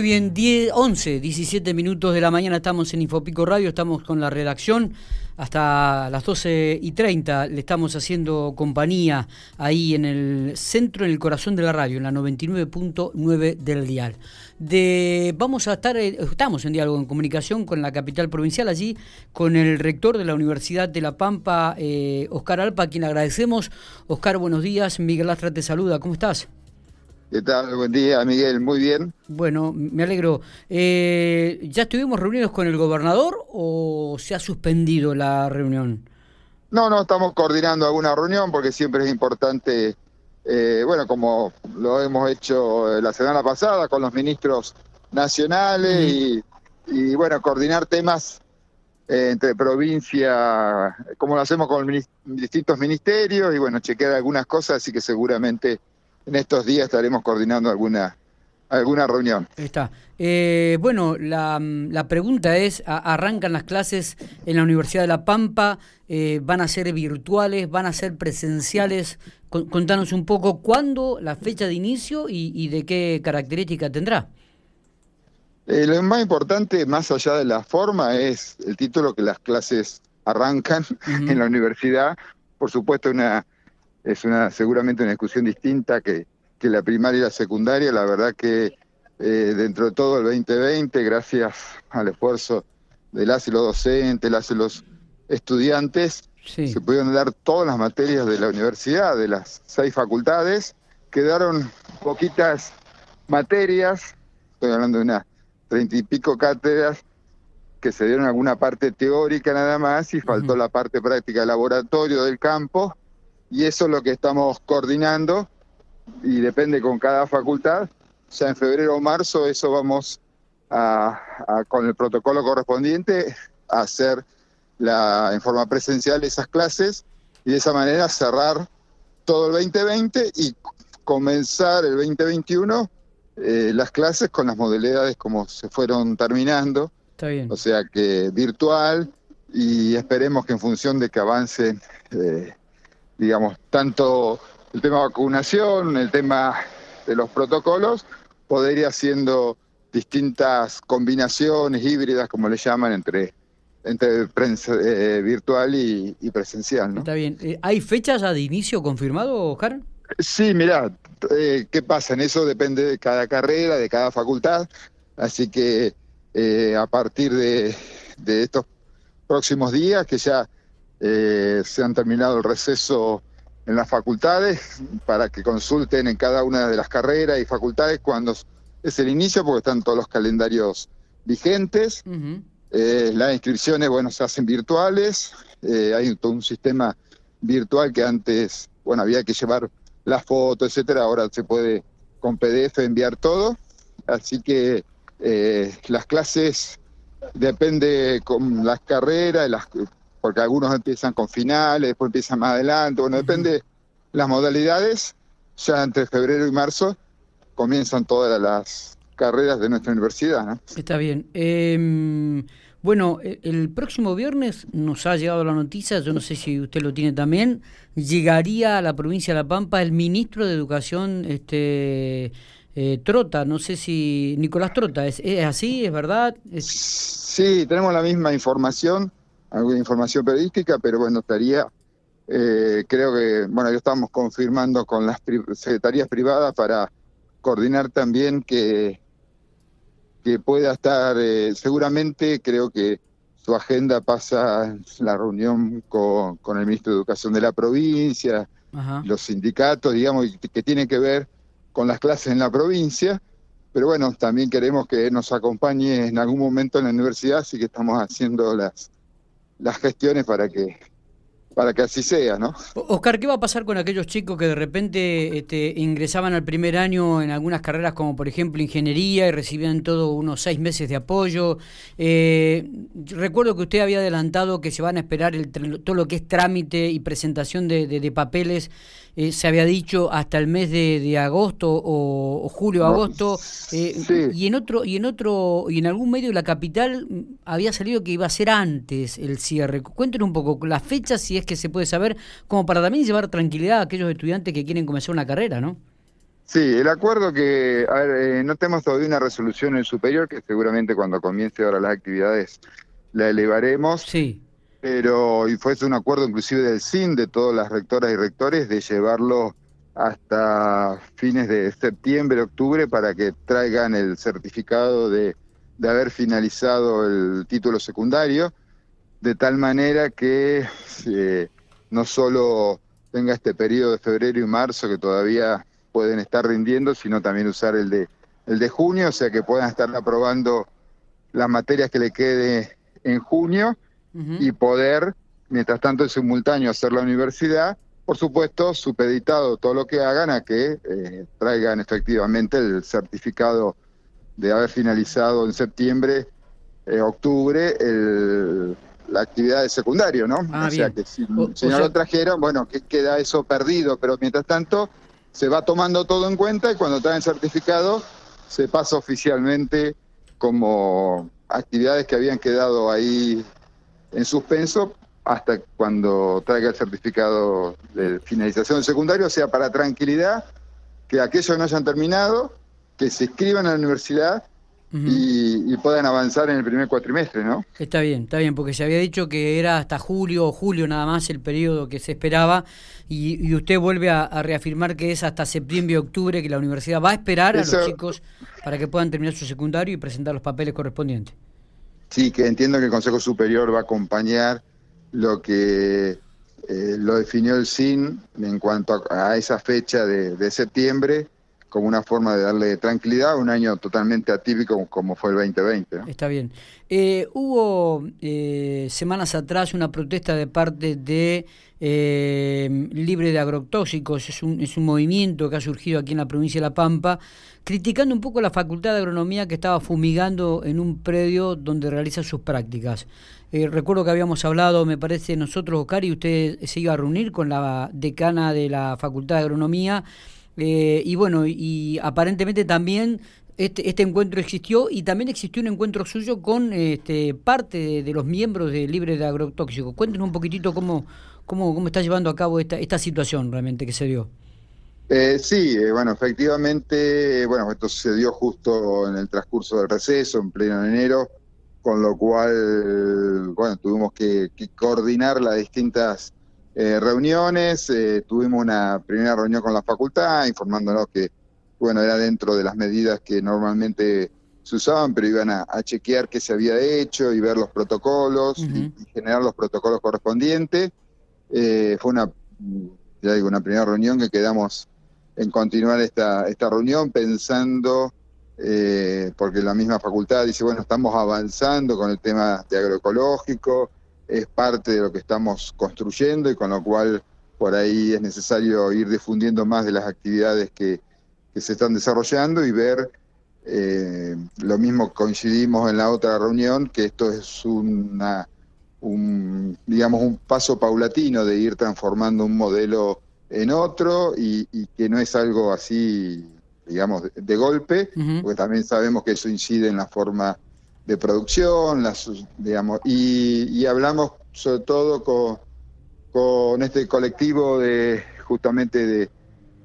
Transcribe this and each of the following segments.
Muy bien, 10, 11, 17 minutos de la mañana estamos en Infopico Radio, estamos con la redacción hasta las 12 y 30 le estamos haciendo compañía ahí en el centro, en el corazón de la radio, en la 99.9 del dial. De, vamos a estar, eh, estamos en diálogo en comunicación con la capital provincial, allí con el rector de la Universidad de La Pampa, eh, Oscar Alpa, a quien agradecemos. Oscar, buenos días. Miguel Lastra te saluda. ¿Cómo estás? ¿Qué tal? Buen día, Miguel. Muy bien. Bueno, me alegro. Eh, ¿Ya estuvimos reunidos con el gobernador o se ha suspendido la reunión? No, no, estamos coordinando alguna reunión porque siempre es importante, eh, bueno, como lo hemos hecho la semana pasada con los ministros nacionales y, y, bueno, coordinar temas eh, entre provincia, como lo hacemos con distintos ministerios y bueno, chequear algunas cosas, así que seguramente en estos días estaremos coordinando alguna alguna reunión. Está. Eh, bueno, la, la, pregunta es, ¿arrancan las clases en la Universidad de La Pampa? Eh, ¿Van a ser virtuales? ¿Van a ser presenciales? contanos un poco cuándo, la fecha de inicio y, de qué característica tendrá. Eh, lo más importante, más allá de la forma, es el título que las clases arrancan en la universidad. Por supuesto, una es una seguramente una discusión distinta que, que la primaria y la secundaria. La verdad que eh, dentro de todo el 2020, gracias al esfuerzo de las y los docentes, las y los estudiantes, se pudieron dar todas las materias de la universidad, de las seis facultades. Quedaron poquitas materias, estoy hablando de unas treinta y pico cátedras, que se dieron alguna parte teórica nada más y faltó la parte práctica del laboratorio del campo y eso es lo que estamos coordinando y depende con cada facultad. Ya en febrero o marzo eso vamos a, con el protocolo correspondiente a hacer la, en forma presencial esas clases y de esa manera cerrar todo el 2020 y comenzar el 2021 eh, las clases con las modalidades como se fueron terminando. Está bien. O sea que virtual y esperemos que en función de que avancen eh, digamos, tanto el tema de vacunación, el tema de los protocolos, poder ir haciendo distintas combinaciones híbridas, como le llaman, entre entre prensa, eh, virtual y, presencial. ¿no? Está bien. Eh, ¿Hay fechas ya de inicio confirmado, Oscar? Sí, mira, eh, ¿qué pasa? En eso depende de cada carrera, de cada facultad. Así que a partir de, de estos próximos días, que ya eh, se han terminado el receso en las facultades para que consulten en cada una de las carreras y facultades cuando es el inicio, porque están todos los calendarios vigentes. Eh, las inscripciones, bueno, se hacen virtuales. Eh, hay todo un sistema virtual que antes, bueno, había que llevar las fotos, etcétera. Ahora se puede con PDF enviar todo. Así que las clases depende con las carreras, las porque algunos empiezan con finales, después empiezan más adelante, bueno, depende las modalidades, ya entre febrero y marzo comienzan todas las carreras de nuestra universidad. ¿no? Está bien. Em, bueno, e, el próximo viernes nos ha llegado la noticia, yo no sé si usted lo tiene también, llegaría a la provincia de La Pampa el ministro de Educación este eh, Trota, no sé si Nicolás Trota, ¿es, así? ¿Es verdad? Sí, tenemos la misma información alguna información periodística, pero bueno, estaría, eh, creo que, bueno, ya estamos confirmando con las secretarías privadas para coordinar también que, que pueda estar, eh, seguramente creo que su agenda pasa la reunión con, con el ministro de Educación de la provincia, los sindicatos, digamos, que tienen que ver con las clases en la provincia, pero bueno, también queremos que nos acompañe en algún momento en la universidad, así que estamos haciendo las las gestiones para que para que así sea, ¿no? Oscar, ¿qué va a pasar con aquellos chicos que de repente este, ingresaban al primer año en algunas carreras como por ejemplo ingeniería y recibían todo unos seis meses de apoyo? Eh, recuerdo que usted había adelantado que se van a esperar el, todo lo que es trámite y presentación de, de papeles eh, se había dicho hasta el mes de, agosto o, julio agosto eh, y en otro y en otro y en algún medio de la capital mm, había salido que iba a ser antes el cierre cuéntenos un poco las fechas si es que se puede saber como para también llevar tranquilidad a aquellos estudiantes que quieren comenzar una carrera no Sí, el acuerdo que, a ver, eh, no tenemos todavía una resolución en el superior, que seguramente cuando comience ahora las actividades la elevaremos. Sí. Pero y fue un acuerdo inclusive del SIN, de todas las rectoras y rectores, de llevarlo hasta fines de septiembre, octubre, para que traigan el certificado de, de haber finalizado el título secundario, de tal manera que eh, no solo tenga este periodo de febrero y marzo que todavía pueden estar rindiendo, sino también usar el de, el de junio, o sea que puedan estar aprobando las materias que le quede en junio y poder, mientras tanto en simultáneo, hacer la universidad, por supuesto, supeditado todo lo que hagan a que eh, traigan efectivamente el certificado de haber finalizado en septiembre, eh, octubre, el, la actividad de secundario, ¿no? Ah, o sea que si, no lo trajeron, bueno, que queda eso perdido, pero mientras tanto se va tomando todo en cuenta y cuando traen certificado se pasa oficialmente como actividades que habían quedado ahí en suspenso hasta cuando traiga el certificado de finalización del secundario, o sea, para tranquilidad, que aquellos no hayan terminado, que se inscriban a la universidad y, puedan avanzar en el primer cuatrimestre, ¿no? Está bien, está bien, porque se había dicho que era hasta julio o julio nada más el periodo que se esperaba y, usted vuelve a, reafirmar que es hasta septiembre o octubre que la universidad va a esperar a los chicos para que puedan terminar su secundario y presentar los papeles correspondientes. Sí, que entiendo que el Consejo Superior va a acompañar lo que eh, lo definió el SIN en cuanto a, esa fecha de septiembre como una forma de darle tranquilidad a un año totalmente atípico como fue el 2020. Está bien. Eh, hubo eh, semanas atrás una protesta de parte de eh, Libre de Agrotóxicos, es un, es un movimiento que ha surgido aquí en la provincia de La Pampa, criticando un poco la Facultad de Agronomía que estaba fumigando en un predio donde realiza sus prácticas. recuerdo que habíamos hablado, me parece, nosotros, Oscar, y usted se iba a reunir con la decana de la Facultad de Agronomía eh, y bueno, y, aparentemente también este, este, encuentro existió y también existió un encuentro suyo con este, parte de, los miembros de Libre de Agrotóxicos. Cuéntenos un poquitito cómo, cómo, cómo está llevando a cabo esta, esta situación realmente que se dio. Eh, sí, eh, bueno, efectivamente, bueno, esto se dio justo en el transcurso del receso, en pleno enero, con lo cual, bueno, tuvimos que coordinar las distintas eh, reuniones, eh, tuvimos una primera reunión con la facultad informándonos que, bueno, era dentro de las medidas que normalmente se usaban, pero iban a, chequear qué se había hecho y ver los protocolos y, generar los protocolos correspondientes. Eh, fue una, ya digo, una primera reunión que quedamos en continuar esta, esta reunión pensando, porque la misma facultad dice, bueno, estamos avanzando con el tema de agroecológico, es parte de lo que estamos construyendo y con lo cual por ahí es necesario ir difundiendo más de las actividades que, se están desarrollando y ver, eh, lo mismo coincidimos en la otra reunión, que esto es una, un, digamos, un paso paulatino de ir transformando un modelo en otro y, que no es algo así, digamos, de, golpe, porque también sabemos que eso incide en la forma de producción, las, digamos, y, hablamos sobre todo con, con este colectivo de justamente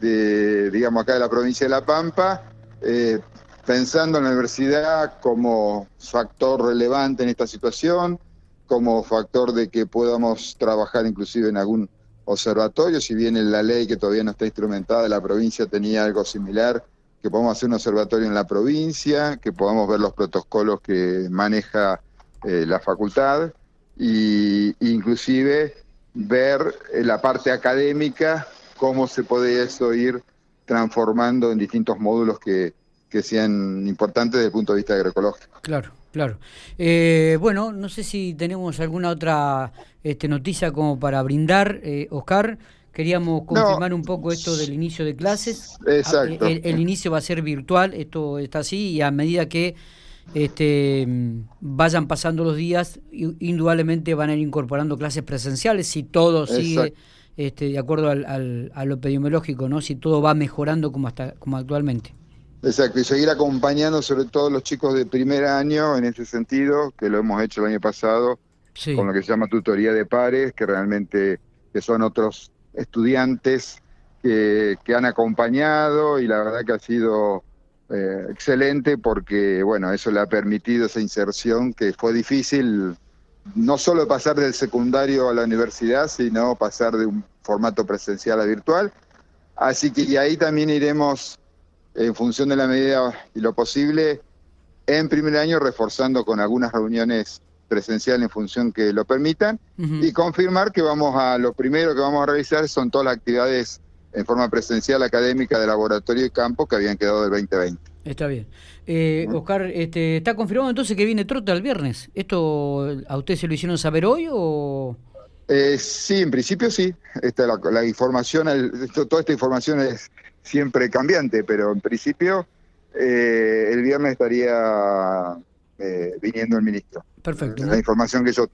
de, digamos, acá de la provincia de La Pampa, eh, pensando en la universidad como factor relevante en esta situación, como factor de que podamos trabajar inclusive en algún observatorio, si bien en la ley que todavía no está instrumentada de la provincia tenía algo similar, que podamos hacer un observatorio en la provincia, que podamos ver los protocolos que maneja eh, la facultad e inclusive ver eh, la parte académica, cómo se puede eso ir transformando en distintos módulos que, que sean importantes desde el punto de vista agroecológico. Claro, claro. Eh, bueno, no sé si tenemos alguna otra este, noticia como para brindar, Oscar. Queríamos confirmar un poco esto del inicio de clases. Exacto. El, inicio va a ser virtual, esto está así, y a medida que este, vayan pasando los días, indudablemente van a ir incorporando clases presenciales, si todo sigue este, de acuerdo al, al, a lo epidemiológico, ¿no? si todo va mejorando como, hasta, como actualmente. Exacto, y seguir acompañando sobre todo los chicos de primer año en ese sentido, que lo hemos hecho el año pasado, con lo que se llama tutoría de pares, que realmente que son otros estudiantes que, que han acompañado y la verdad que ha sido eh, excelente porque, bueno, eso le ha permitido esa inserción que fue difícil, no solo pasar del secundario a la universidad, sino pasar de un formato presencial a virtual. Así que y ahí también iremos, en función de la medida y lo posible, en primer año reforzando con algunas reuniones presenciales en función que lo permitan y confirmar que vamos a, lo primero que vamos a realizar son todas las actividades en forma presencial académica de laboratorio y campo que habían quedado del 2020. Está bien. Eh, Oscar, este, ¿está confirmado entonces que viene Trota el viernes? ¿Esto a usted se lo hicieron saber hoy o...? Eh, sí, en principio sí. Esta, la, información, toda esta información es siempre cambiante, pero en principio eh, el viernes estaría eh, viniendo el ministro. Perfecto. La información que yo